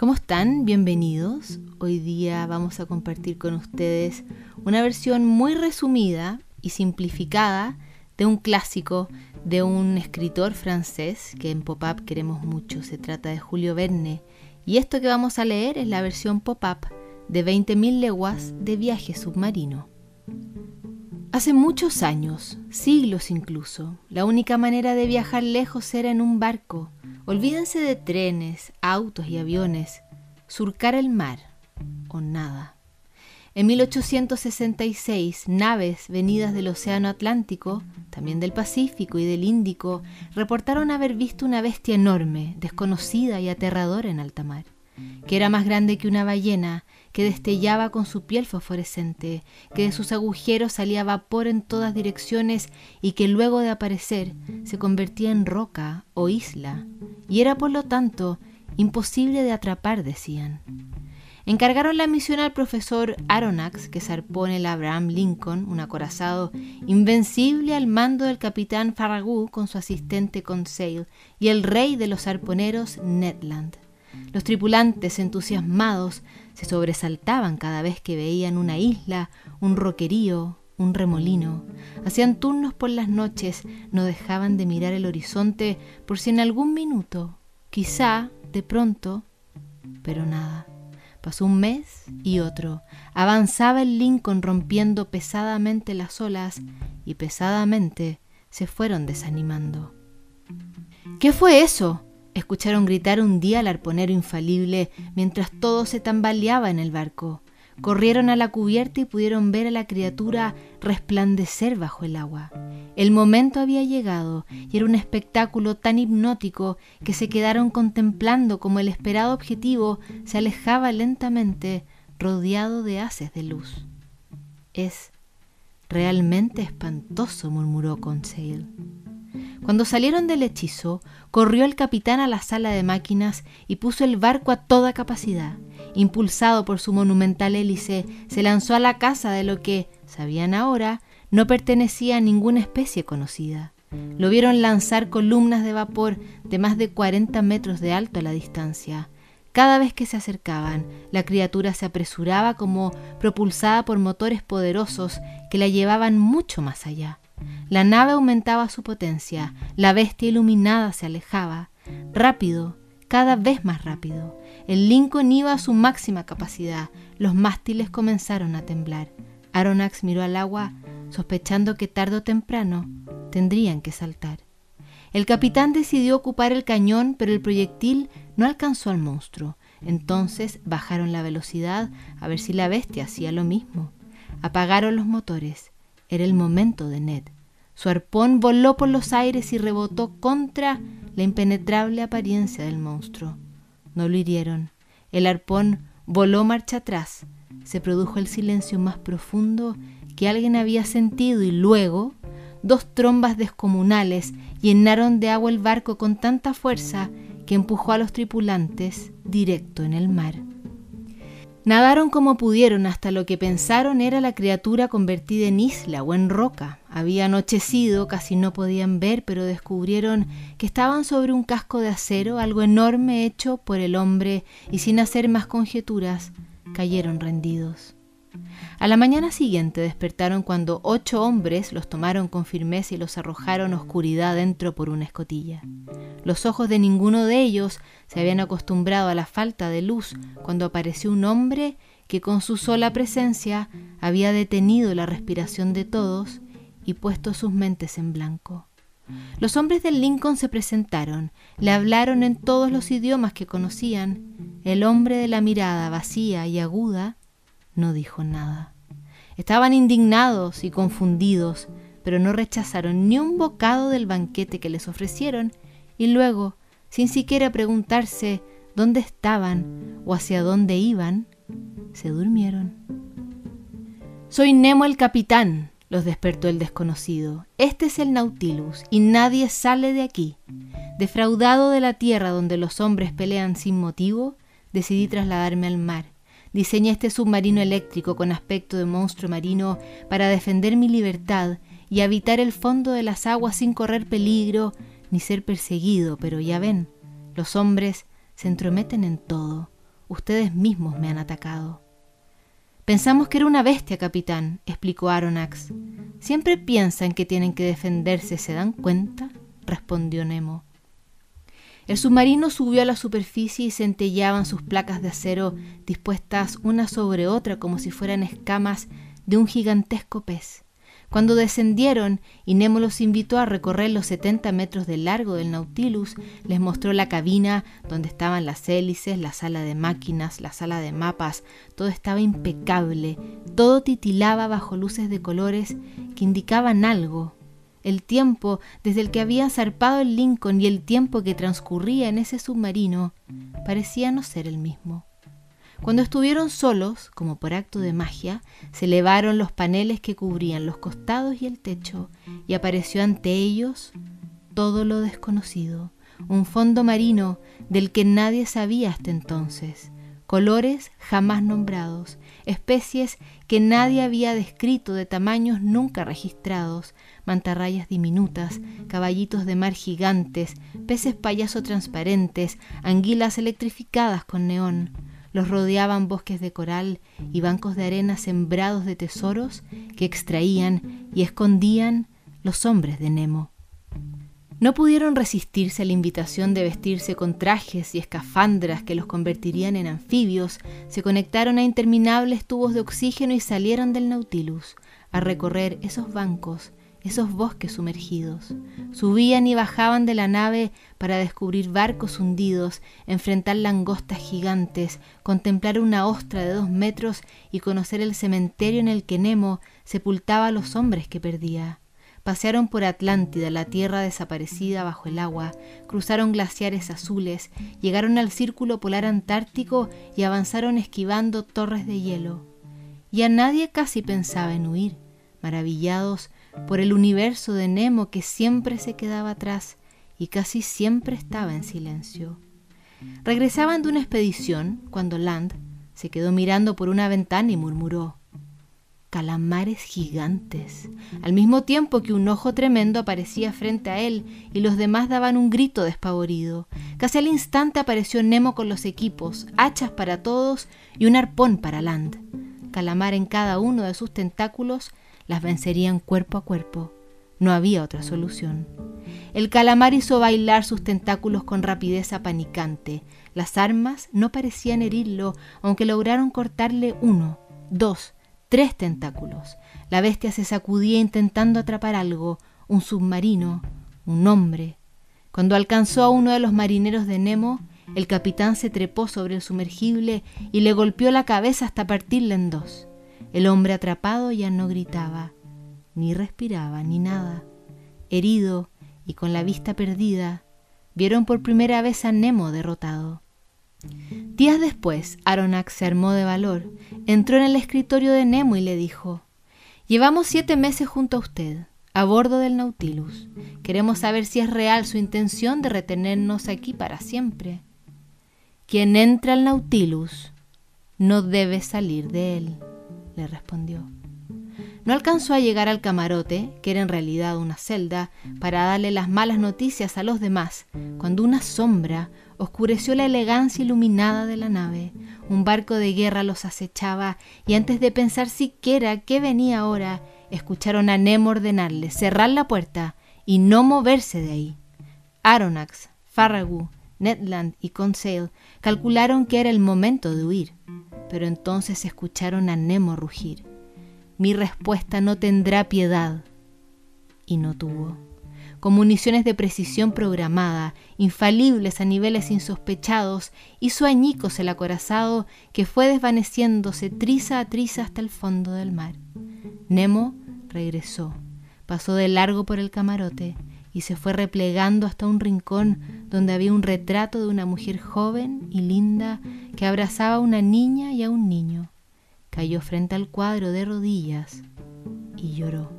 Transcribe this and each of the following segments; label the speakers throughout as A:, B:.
A: ¿Cómo están? Bienvenidos. Hoy día vamos a compartir con ustedes una versión muy resumida y simplificada de un clásico de un escritor francés que en pop-up queremos mucho. Se trata de Julio Verne. Y esto que vamos a leer es la versión pop-up de 20.000 leguas de viaje submarino. Hace muchos años, siglos incluso, la única manera de viajar lejos era en un barco. Olvídense de trenes, autos y aviones. Surcar el mar o nada. En 1866, naves venidas del Océano Atlántico, también del Pacífico y del Índico, reportaron haber visto una bestia enorme, desconocida y aterradora en alta mar, que era más grande que una ballena que destellaba con su piel fosforescente, que de sus agujeros salía vapor en todas direcciones y que luego de aparecer se convertía en roca o isla, y era por lo tanto imposible de atrapar, decían. Encargaron la misión al profesor Aronnax, que zarpó en el Abraham Lincoln, un acorazado invencible al mando del capitán Farragut con su asistente Conseil y el rey de los arponeros Ned Land. Los tripulantes, entusiasmados, se sobresaltaban cada vez que veían una isla, un roquerío, un remolino. Hacían turnos por las noches, no dejaban de mirar el horizonte por si en algún minuto, quizá, de pronto, pero nada. Pasó un mes y otro. Avanzaba el Lincoln rompiendo pesadamente las olas y pesadamente se fueron desanimando. ¿Qué fue eso? Escucharon gritar un día al arponero infalible mientras todo se tambaleaba en el barco. Corrieron a la cubierta y pudieron ver a la criatura resplandecer bajo el agua. El momento había llegado y era un espectáculo tan hipnótico que se quedaron contemplando como el esperado objetivo se alejaba lentamente rodeado de haces de luz. Es realmente espantoso, murmuró Conseil. Cuando salieron del hechizo, corrió el capitán a la sala de máquinas y puso el barco a toda capacidad. Impulsado por su monumental hélice, se lanzó a la casa de lo que, sabían ahora, no pertenecía a ninguna especie conocida. Lo vieron lanzar columnas de vapor de más de 40 metros de alto a la distancia. Cada vez que se acercaban, la criatura se apresuraba como propulsada por motores poderosos que la llevaban mucho más allá. La nave aumentaba su potencia, la bestia iluminada se alejaba, rápido, cada vez más rápido. El Lincoln iba a su máxima capacidad, los mástiles comenzaron a temblar. Aronax miró al agua, sospechando que tarde o temprano tendrían que saltar. El capitán decidió ocupar el cañón, pero el proyectil no alcanzó al monstruo. Entonces bajaron la velocidad a ver si la bestia hacía lo mismo. Apagaron los motores. Era el momento de Ned. Su arpón voló por los aires y rebotó contra la impenetrable apariencia del monstruo. No lo hirieron. El arpón voló marcha atrás. Se produjo el silencio más profundo que alguien había sentido y luego dos trombas descomunales llenaron de agua el barco con tanta fuerza que empujó a los tripulantes directo en el mar. Nadaron como pudieron hasta lo que pensaron era la criatura convertida en isla o en roca. Había anochecido, casi no podían ver, pero descubrieron que estaban sobre un casco de acero, algo enorme hecho por el hombre, y sin hacer más conjeturas, cayeron rendidos. A la mañana siguiente despertaron cuando ocho hombres los tomaron con firmeza y los arrojaron oscuridad dentro por una escotilla. Los ojos de ninguno de ellos se habían acostumbrado a la falta de luz cuando apareció un hombre que con su sola presencia había detenido la respiración de todos y puesto sus mentes en blanco. Los hombres del Lincoln se presentaron, le hablaron en todos los idiomas que conocían. El hombre de la mirada vacía y aguda no dijo nada. Estaban indignados y confundidos, pero no rechazaron ni un bocado del banquete que les ofrecieron y luego, sin siquiera preguntarse dónde estaban o hacia dónde iban, se durmieron. Soy Nemo el capitán, los despertó el desconocido. Este es el Nautilus y nadie sale de aquí. Defraudado de la tierra donde los hombres pelean sin motivo, decidí trasladarme al mar Diseñé este submarino eléctrico con aspecto de monstruo marino para defender mi libertad y habitar el fondo de las aguas sin correr peligro ni ser perseguido, pero ya ven, los hombres se entrometen en todo. ustedes mismos me han atacado. Pensamos que era una bestia, capitán, explicó Aronax. Siempre piensan que tienen que defenderse, ¿se dan cuenta? respondió Nemo. El submarino subió a la superficie y centellaban sus placas de acero dispuestas una sobre otra como si fueran escamas de un gigantesco pez. Cuando descendieron y Nemo los invitó a recorrer los 70 metros de largo del Nautilus, les mostró la cabina donde estaban las hélices, la sala de máquinas, la sala de mapas, todo estaba impecable, todo titilaba bajo luces de colores que indicaban algo. El tiempo desde el que había zarpado el Lincoln y el tiempo que transcurría en ese submarino parecía no ser el mismo. Cuando estuvieron solos, como por acto de magia, se elevaron los paneles que cubrían los costados y el techo, y apareció ante ellos todo lo desconocido, un fondo marino del que nadie sabía hasta entonces, colores jamás nombrados, especies que nadie había descrito de tamaños nunca registrados, mantarrayas diminutas, caballitos de mar gigantes, peces payaso transparentes, anguilas electrificadas con neón, los rodeaban bosques de coral y bancos de arena sembrados de tesoros que extraían y escondían los hombres de Nemo. No pudieron resistirse a la invitación de vestirse con trajes y escafandras que los convertirían en anfibios, se conectaron a interminables tubos de oxígeno y salieron del Nautilus a recorrer esos bancos esos bosques sumergidos. Subían y bajaban de la nave para descubrir barcos hundidos, enfrentar langostas gigantes, contemplar una ostra de dos metros y conocer el cementerio en el que Nemo sepultaba a los hombres que perdía. Pasearon por Atlántida, la tierra desaparecida bajo el agua, cruzaron glaciares azules, llegaron al círculo polar antártico y avanzaron esquivando torres de hielo. Y a nadie casi pensaba en huir, maravillados por el universo de Nemo que siempre se quedaba atrás y casi siempre estaba en silencio. Regresaban de una expedición cuando Land se quedó mirando por una ventana y murmuró calamares gigantes, al mismo tiempo que un ojo tremendo aparecía frente a él y los demás daban un grito despavorido. Casi al instante apareció Nemo con los equipos, hachas para todos y un arpón para Land. Calamar en cada uno de sus tentáculos las vencerían cuerpo a cuerpo. No había otra solución. El calamar hizo bailar sus tentáculos con rapidez apanicante. Las armas no parecían herirlo, aunque lograron cortarle uno, dos, tres tentáculos. La bestia se sacudía intentando atrapar algo, un submarino, un hombre. Cuando alcanzó a uno de los marineros de Nemo, el capitán se trepó sobre el sumergible y le golpeó la cabeza hasta partirla en dos. El hombre atrapado ya no gritaba, ni respiraba, ni nada. Herido y con la vista perdida, vieron por primera vez a Nemo derrotado. Días después, Aronnax se armó de valor, entró en el escritorio de Nemo y le dijo, Llevamos siete meses junto a usted, a bordo del Nautilus. Queremos saber si es real su intención de retenernos aquí para siempre. Quien entra al Nautilus no debe salir de él le respondió. No alcanzó a llegar al camarote, que era en realidad una celda, para darle las malas noticias a los demás, cuando una sombra oscureció la elegancia iluminada de la nave. Un barco de guerra los acechaba y antes de pensar siquiera qué venía ahora, escucharon a Nemo ordenarle cerrar la puerta y no moverse de ahí. Aronnax, Farragut, Ned Land y Conseil calcularon que era el momento de huir pero entonces escucharon a Nemo rugir. Mi respuesta no tendrá piedad. Y no tuvo. Con municiones de precisión programada, infalibles a niveles insospechados, hizo añicos el acorazado que fue desvaneciéndose triza a triza hasta el fondo del mar. Nemo regresó, pasó de largo por el camarote y se fue replegando hasta un rincón donde había un retrato de una mujer joven y linda que abrazaba a una niña y a un niño. Cayó frente al cuadro de rodillas y lloró.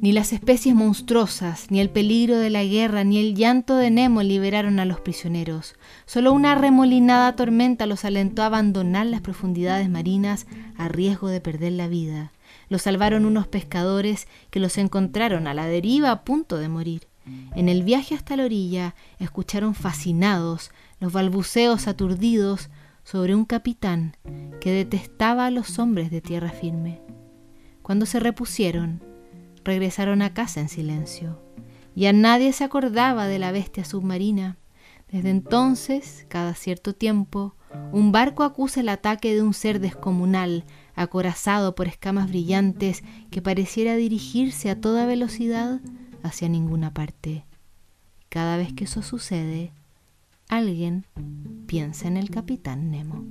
A: Ni las especies monstruosas, ni el peligro de la guerra, ni el llanto de Nemo liberaron a los prisioneros. Solo una remolinada tormenta los alentó a abandonar las profundidades marinas a riesgo de perder la vida. Los salvaron unos pescadores que los encontraron a la deriva a punto de morir. En el viaje hasta la orilla escucharon fascinados los balbuceos aturdidos sobre un capitán que detestaba a los hombres de tierra firme. Cuando se repusieron, regresaron a casa en silencio. y a nadie se acordaba de la bestia submarina. Desde entonces, cada cierto tiempo, un barco acusa el ataque de un ser descomunal, acorazado por escamas brillantes que pareciera dirigirse a toda velocidad hacia ninguna parte. Cada vez que eso sucede, alguien piensa en el capitán Nemo.